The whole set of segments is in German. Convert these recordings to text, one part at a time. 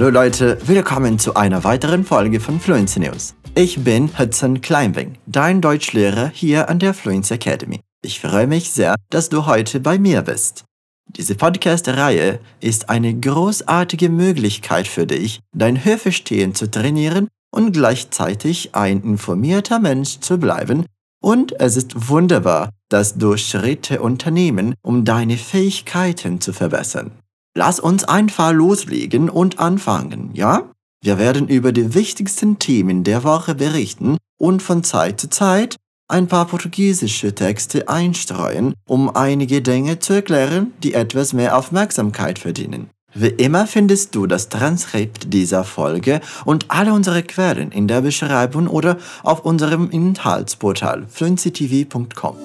Hallo Leute, willkommen zu einer weiteren Folge von Fluency News. Ich bin Hudson Kleinwing, dein Deutschlehrer hier an der Fluency Academy. Ich freue mich sehr, dass du heute bei mir bist. Diese Podcast-Reihe ist eine großartige Möglichkeit für dich, dein Hörverstehen zu trainieren und gleichzeitig ein informierter Mensch zu bleiben. Und es ist wunderbar, dass du Schritte unternehmen, um deine Fähigkeiten zu verbessern. Lass uns einfach loslegen und anfangen, ja? Wir werden über die wichtigsten Themen der Woche berichten und von Zeit zu Zeit ein paar portugiesische Texte einstreuen, um einige Dinge zu erklären, die etwas mehr Aufmerksamkeit verdienen. Wie immer findest du das Transkript dieser Folge und alle unsere Quellen in der Beschreibung oder auf unserem Inhaltsportal fluencytv.com.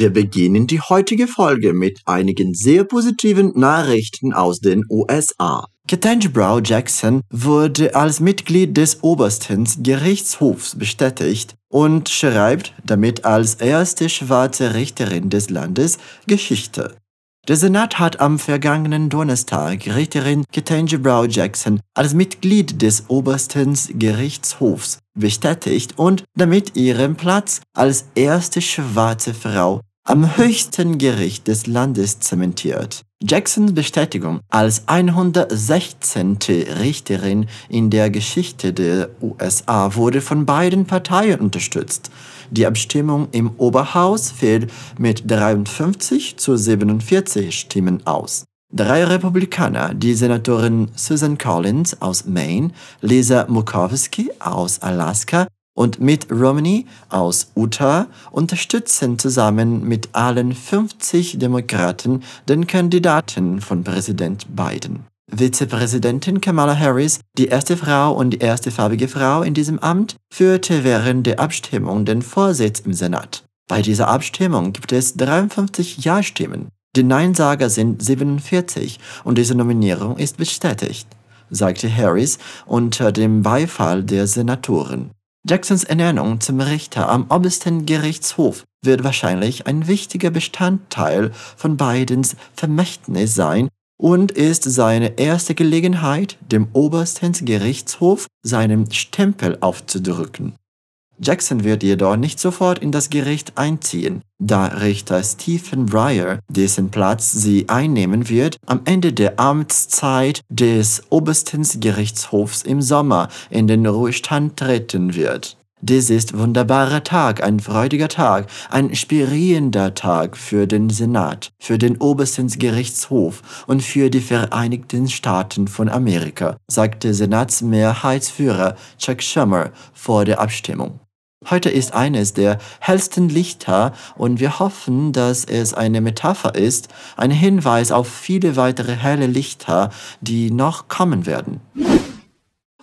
Wir beginnen die heutige Folge mit einigen sehr positiven Nachrichten aus den USA. Ketanji Brown Jackson wurde als Mitglied des obersten Gerichtshofs bestätigt und schreibt damit als erste schwarze Richterin des Landes Geschichte. Der Senat hat am vergangenen Donnerstag Richterin Ketanji Brown Jackson als Mitglied des obersten Gerichtshofs bestätigt und damit ihren Platz als erste schwarze Frau am höchsten Gericht des Landes zementiert. Jacksons Bestätigung als 116. Richterin in der Geschichte der USA wurde von beiden Parteien unterstützt. Die Abstimmung im Oberhaus fiel mit 53 zu 47 Stimmen aus. Drei Republikaner, die Senatorin Susan Collins aus Maine, Lisa Murkowski aus Alaska und Mitt Romney aus Utah unterstützen zusammen mit allen 50 Demokraten den Kandidaten von Präsident Biden. Vizepräsidentin Kamala Harris, die erste Frau und die erste farbige Frau in diesem Amt, führte während der Abstimmung den Vorsitz im Senat. Bei dieser Abstimmung gibt es 53 Ja-Stimmen. Die Neinsager sind 47 und diese Nominierung ist bestätigt, sagte Harris unter dem Beifall der Senatoren. Jacksons Ernennung zum Richter am obersten Gerichtshof wird wahrscheinlich ein wichtiger Bestandteil von Bidens Vermächtnis sein und ist seine erste Gelegenheit, dem obersten Gerichtshof seinen Stempel aufzudrücken. Jackson wird jedoch nicht sofort in das Gericht einziehen, da Richter Stephen Breyer, dessen Platz sie einnehmen wird, am Ende der Amtszeit des obersten Gerichtshofs im Sommer in den Ruhestand treten wird. Dies ist wunderbarer Tag, ein freudiger Tag, ein inspirierender Tag für den Senat, für den obersten Gerichtshof und für die Vereinigten Staaten von Amerika, sagte Senatsmehrheitsführer Chuck Schumer vor der Abstimmung. Heute ist eines der hellsten Lichter und wir hoffen, dass es eine Metapher ist, ein Hinweis auf viele weitere helle Lichter, die noch kommen werden.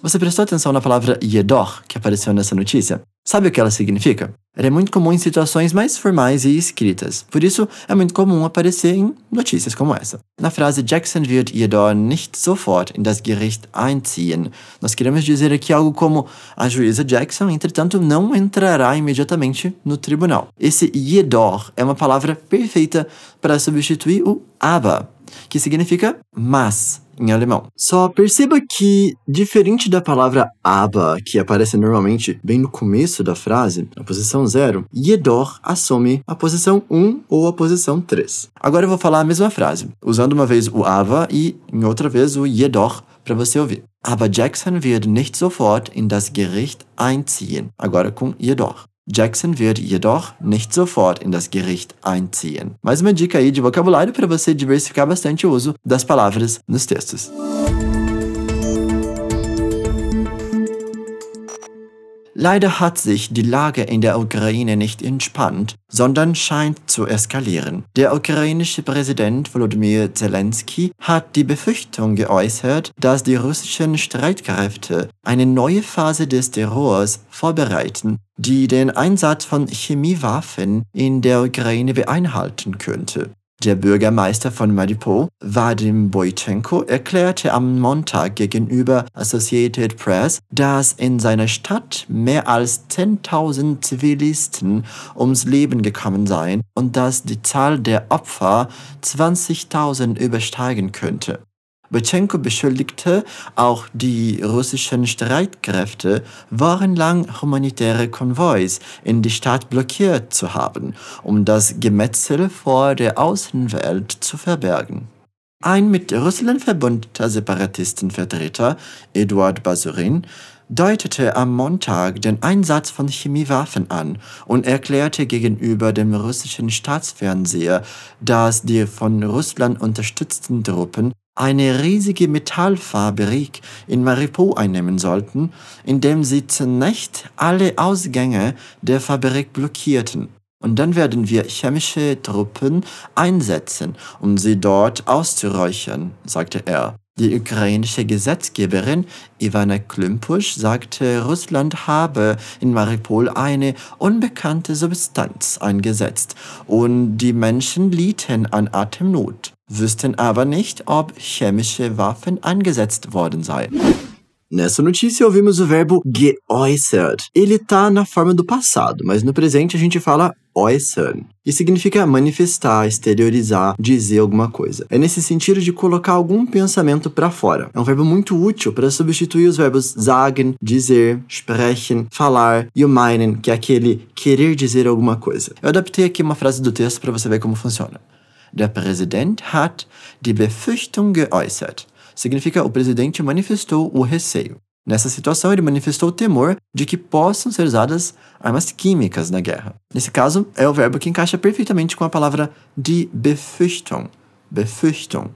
Você prestou atenção na palavra jedoch que apareceu nessa notícia? Sabe o que ela significa? Ela é muito comum em situações mais formais e escritas, por isso é muito comum aparecer em notícias como essa. Na frase Jackson wird jedoch nicht sofort in das Gericht einziehen, nós queremos dizer aqui algo como a juíza Jackson, entretanto, não entrará imediatamente no tribunal. Esse jedoch é uma palavra perfeita para substituir o aber, que significa mas em alemão. Só perceba que, diferente da palavra aber, que aparece normalmente bem no começo da frase, na posição 0, jedoch assume a posição 1 um ou a posição 3. Agora eu vou falar a mesma frase, usando uma vez o aber e em outra vez o jedoch para você ouvir. Aber Jackson wird nicht sofort in das Gericht einziehen. Agora com jedoch. Jackson wird jedoch nicht sofort in das Gericht einziehen. Mais uma dica aí de vocabulário para você diversificar bastante o uso das palavras nos textos. Leider hat sich die Lage in der Ukraine nicht entspannt, sondern scheint zu eskalieren. Der ukrainische Präsident Volodymyr Zelensky hat die Befürchtung geäußert, dass die russischen Streitkräfte eine neue Phase des Terrors vorbereiten, die den Einsatz von Chemiewaffen in der Ukraine beinhalten könnte. Der Bürgermeister von Mariupol, Vadim Boychenko, erklärte am Montag gegenüber Associated Press, dass in seiner Stadt mehr als 10.000 Zivilisten ums Leben gekommen seien und dass die Zahl der Opfer 20.000 übersteigen könnte. Botschenko beschuldigte auch die russischen Streitkräfte, wochenlang humanitäre Konvois in die Stadt blockiert zu haben, um das Gemetzel vor der Außenwelt zu verbergen. Ein mit Russland verbundener Separatistenvertreter, Eduard Basurin, deutete am Montag den Einsatz von Chemiewaffen an und erklärte gegenüber dem russischen Staatsfernseher, dass die von Russland unterstützten Truppen eine riesige Metallfabrik in Mariupol einnehmen sollten, indem sie zunächst alle Ausgänge der Fabrik blockierten. Und dann werden wir chemische Truppen einsetzen, um sie dort auszuräuchern, sagte er. Die ukrainische Gesetzgeberin Ivana Klympusch sagte, Russland habe in Mariupol eine unbekannte Substanz eingesetzt und die Menschen litten an Atemnot wüssten aber nicht, ob chemische Waffen eingesetzt worden seien. Nessa notícia ouvimos o verbo geäußert. Ele está na forma do passado, mas no presente a gente fala äußern, que significa manifestar, exteriorizar, dizer alguma coisa. É nesse sentido de colocar algum pensamento para fora. É um verbo muito útil para substituir os verbos sagen, dizer, sprechen, falar e o meinen, que é aquele querer dizer alguma coisa. Eu adaptei aqui uma frase do texto para você ver como funciona. Der Präsident hat die Befürchtung geäußert. Significa o presidente manifestou o receio. Nessa situação, ele manifestou o temor de que possam ser usadas armas químicas na guerra. Nesse caso, é o verbo que encaixa perfeitamente com a palavra die Befürchtung, Befürchtung,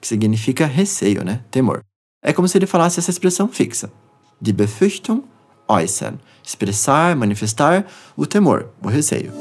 que significa receio, né? Temor. É como se ele falasse essa expressão fixa. Die Befürchtung äußern. Expressar, manifestar o temor, o receio.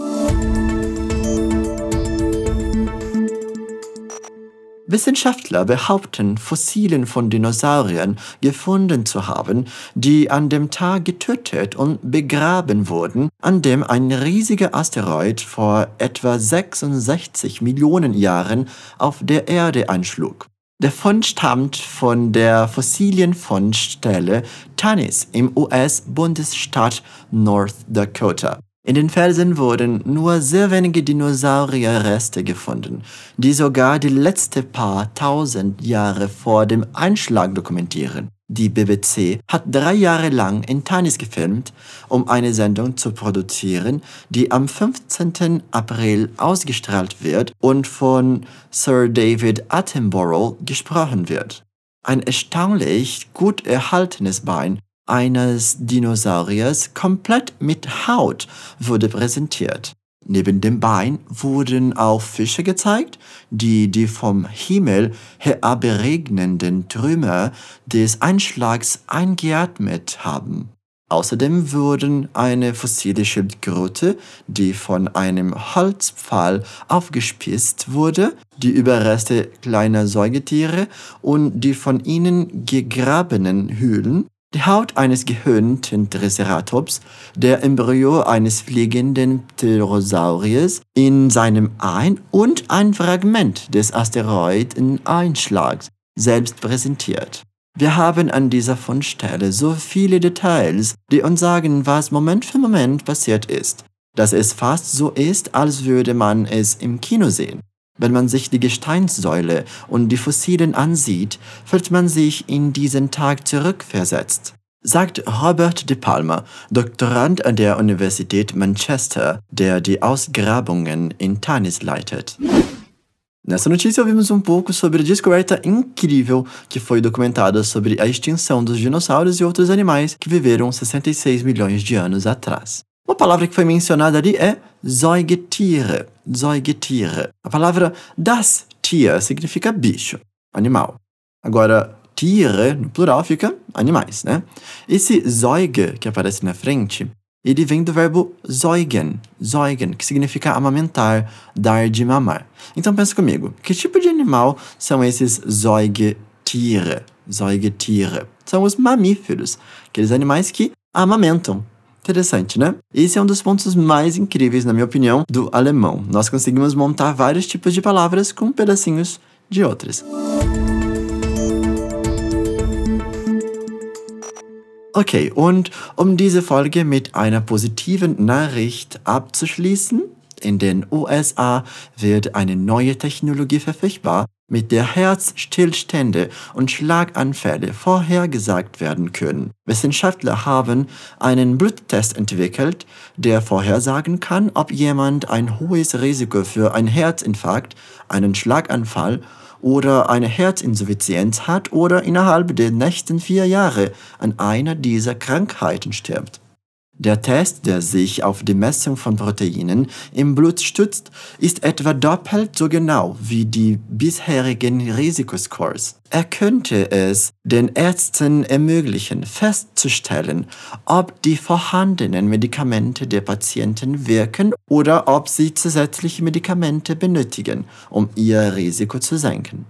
Wissenschaftler behaupten, Fossilien von Dinosauriern gefunden zu haben, die an dem Tag getötet und begraben wurden, an dem ein riesiger Asteroid vor etwa 66 Millionen Jahren auf der Erde einschlug. Der Fund stammt von der Fossilienfundstelle Tanis im US-Bundesstaat North Dakota. In den Felsen wurden nur sehr wenige Dinosaurierreste gefunden, die sogar die letzte paar tausend Jahre vor dem Einschlag dokumentieren. Die BBC hat drei Jahre lang in Tanis gefilmt, um eine Sendung zu produzieren, die am 15. April ausgestrahlt wird und von Sir David Attenborough gesprochen wird. Ein erstaunlich gut erhaltenes Bein eines Dinosauriers komplett mit Haut wurde präsentiert. Neben dem Bein wurden auch Fische gezeigt, die die vom Himmel herabregnenden Trümmer des Einschlags eingeatmet haben. Außerdem wurden eine fossile Schildkröte, die von einem Holzpfahl aufgespießt wurde, die Überreste kleiner Säugetiere und die von ihnen gegrabenen Höhlen die Haut eines gehörnten Triceratops, der Embryo eines fliegenden Pterosauriers in seinem Ein- und ein Fragment des Asteroideneinschlags selbst präsentiert. Wir haben an dieser Fundstelle so viele Details, die uns sagen, was Moment für Moment passiert ist, dass es fast so ist, als würde man es im Kino sehen. Wenn man sich die Gesteinssäule und die Fossilien ansieht, fühlt man sich in diesen Tag zurückversetzt. Sagt Robert De Palma, Doktorand an der Universität Manchester, der die Ausgrabungen in Tanis leitet. Nessa notícia ouvimos um pouco sobre a descoberta incrível que foi documentada sobre a extinção dos dinossauros e outros animais que viveram 66 milhões de anos atrás. Uma palavra que foi mencionada ali é Säugetiere. Säugetiere. A palavra das Tier significa bicho, animal. Agora, Tiere, no plural, fica animais, né? Esse Säuge que aparece na frente, ele vem do verbo säugen, säugen, que significa amamentar, dar de mamar. Então pensa comigo, que tipo de animal são esses Säugetiere? Säugetiere. São os mamíferos, aqueles animais que amamentam, Interessante, né? Esse é um dos pontos mais incríveis, na minha opinião, do alemão. Nós conseguimos montar vários tipos de palavras com pedacinhos de outras. Okay, und um diese Folge mit einer positiven Nachricht abzuschließen, in den USA wird eine neue Technologie verfügbar, mit der Herzstillstände und Schlaganfälle vorhergesagt werden können. Wissenschaftler haben einen Bluttest entwickelt, der vorhersagen kann, ob jemand ein hohes Risiko für einen Herzinfarkt, einen Schlaganfall oder eine Herzinsuffizienz hat oder innerhalb der nächsten vier Jahre an einer dieser Krankheiten stirbt. Der Test, der sich auf die Messung von Proteinen im Blut stützt, ist etwa doppelt so genau wie die bisherigen Risikoscores. Er könnte es den Ärzten ermöglichen, festzustellen, ob die vorhandenen Medikamente der Patienten wirken oder ob sie zusätzliche Medikamente benötigen, um ihr Risiko zu senken.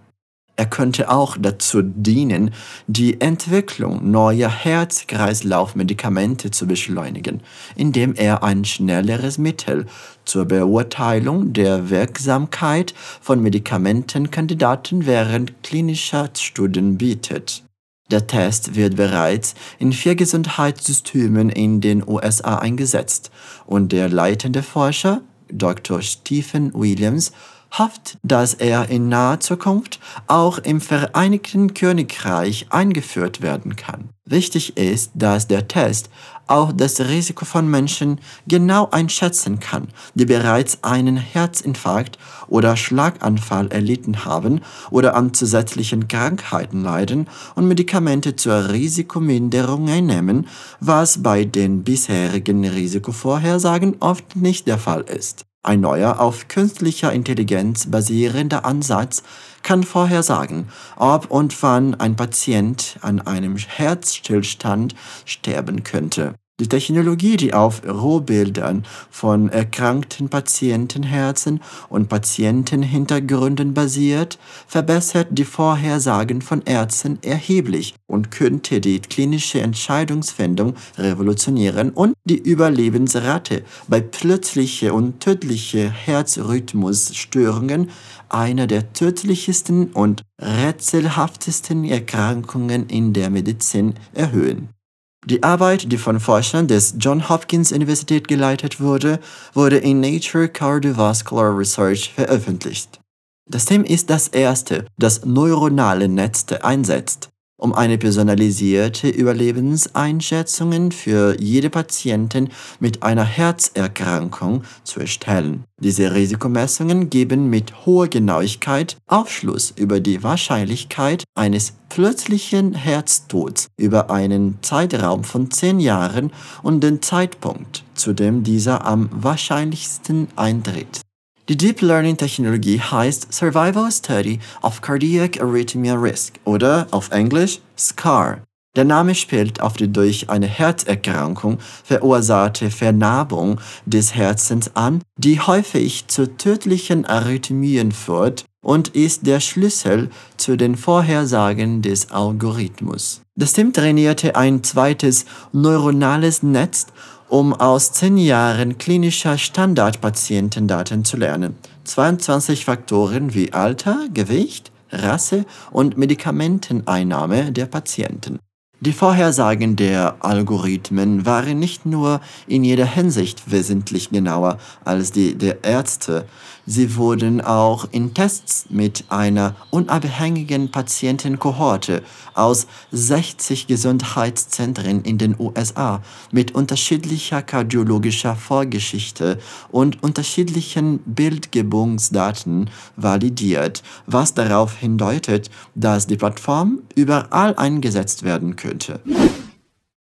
Er könnte auch dazu dienen, die Entwicklung neuer Herz-Kreislauf-Medikamente zu beschleunigen, indem er ein schnelleres Mittel zur Beurteilung der Wirksamkeit von Medikamentenkandidaten während klinischer Studien bietet. Der Test wird bereits in vier Gesundheitssystemen in den USA eingesetzt und der leitende Forscher, Dr. Stephen Williams, hofft, dass er in naher Zukunft auch im Vereinigten Königreich eingeführt werden kann. Wichtig ist, dass der Test auch das Risiko von Menschen genau einschätzen kann, die bereits einen Herzinfarkt oder Schlaganfall erlitten haben oder an zusätzlichen Krankheiten leiden und Medikamente zur Risikominderung einnehmen, was bei den bisherigen Risikovorhersagen oft nicht der Fall ist. Ein neuer, auf künstlicher Intelligenz basierender Ansatz kann vorhersagen, ob und wann ein Patient an einem Herzstillstand sterben könnte. Die Technologie, die auf Rohbildern von erkrankten Patientenherzen und Patientenhintergründen basiert, verbessert die Vorhersagen von Ärzten erheblich und könnte die klinische Entscheidungsfindung revolutionieren und die Überlebensrate bei plötzlichen und tödlichen Herzrhythmusstörungen, einer der tödlichsten und rätselhaftesten Erkrankungen in der Medizin, erhöhen. Die Arbeit, die von Forschern des John Hopkins Universität geleitet wurde, wurde in Nature Cardiovascular Research veröffentlicht. Das Thema ist das erste, das neuronale Netz einsetzt um eine personalisierte Überlebenseinschätzung für jede Patientin mit einer Herzerkrankung zu erstellen. Diese Risikomessungen geben mit hoher Genauigkeit Aufschluss über die Wahrscheinlichkeit eines plötzlichen Herztods über einen Zeitraum von zehn Jahren und den Zeitpunkt, zu dem dieser am wahrscheinlichsten eintritt. Die Deep Learning Technologie heißt Survival Study of Cardiac Arrhythmia Risk oder auf Englisch SCAR. Der Name spielt auf die durch eine Herzerkrankung verursachte Vernarbung des Herzens an, die häufig zu tödlichen Arrhythmien führt und ist der Schlüssel zu den Vorhersagen des Algorithmus. Das Team trainierte ein zweites neuronales Netz um aus zehn Jahren klinischer Standardpatientendaten zu lernen. 22 Faktoren wie Alter, Gewicht, Rasse und Medikamenteneinnahme der Patienten. Die Vorhersagen der Algorithmen waren nicht nur in jeder Hinsicht wesentlich genauer als die der Ärzte, Sie wurden auch in Tests mit einer unabhängigen Patientenkohorte aus 60 Gesundheitszentren in den USA mit unterschiedlicher kardiologischer Vorgeschichte und unterschiedlichen Bildgebungsdaten validiert, was darauf hindeutet, dass die Plattform überall eingesetzt werden könnte.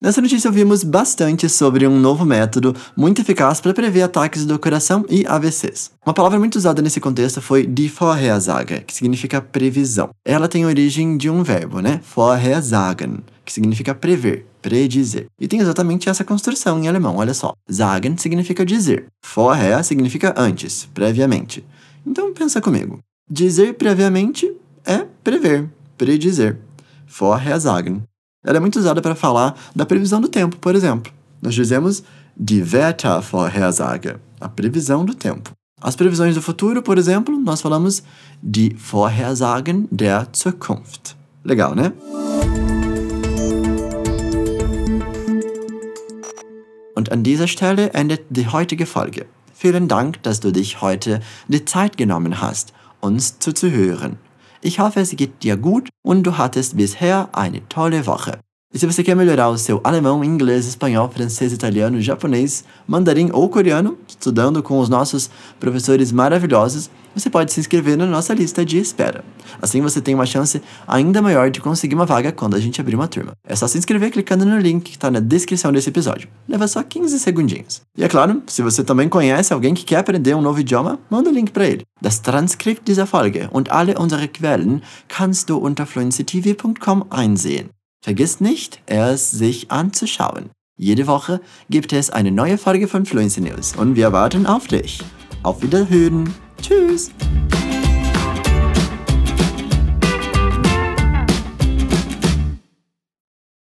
Nessa notícia ouvimos bastante sobre um novo método muito eficaz para prever ataques do coração e AVCs. Uma palavra muito usada nesse contexto foi die Vorhersage, que significa previsão. Ela tem origem de um verbo, né? Vorhersagen, que significa prever, predizer. E tem exatamente essa construção em alemão, olha só. Sagen significa dizer. Vorher significa antes, previamente. Então pensa comigo. Dizer previamente é prever, predizer. Vorhersagen ela é muito usada para falar da previsão do tempo, por exemplo. Nós dizemos die Wettervorhersage, a previsão do tempo. As previsões do futuro, por exemplo, nós falamos die Vorhersagen der Zukunft. Legal, né? Und an dieser Stelle endet die heutige Folge. Vielen Dank, dass du dich heute die Zeit genommen hast, uns zuzuhören. Ich hoffe, es geht dir gut und du hattest bisher eine tolle Woche. E se você quer melhorar o seu alemão, inglês, espanhol, francês, italiano, japonês, mandarim ou coreano, estudando com os nossos professores maravilhosos, você pode se inscrever na nossa lista de espera. Assim você tem uma chance ainda maior de conseguir uma vaga quando a gente abrir uma turma. É só se inscrever clicando no link que está na descrição desse episódio. Leva só 15 segundinhos. E é claro, se você também conhece alguém que quer aprender um novo idioma, manda o link para ele. Das Transkript dieser Folge und alle unsere Quellen kannst du unter fluencytv.com einsehen. Vergiss nicht, es sich anzuschauen. Jede Woche gibt es eine neue Folge von Fluency News und wir warten auf dich. Auf Wiederhören. Tschüss.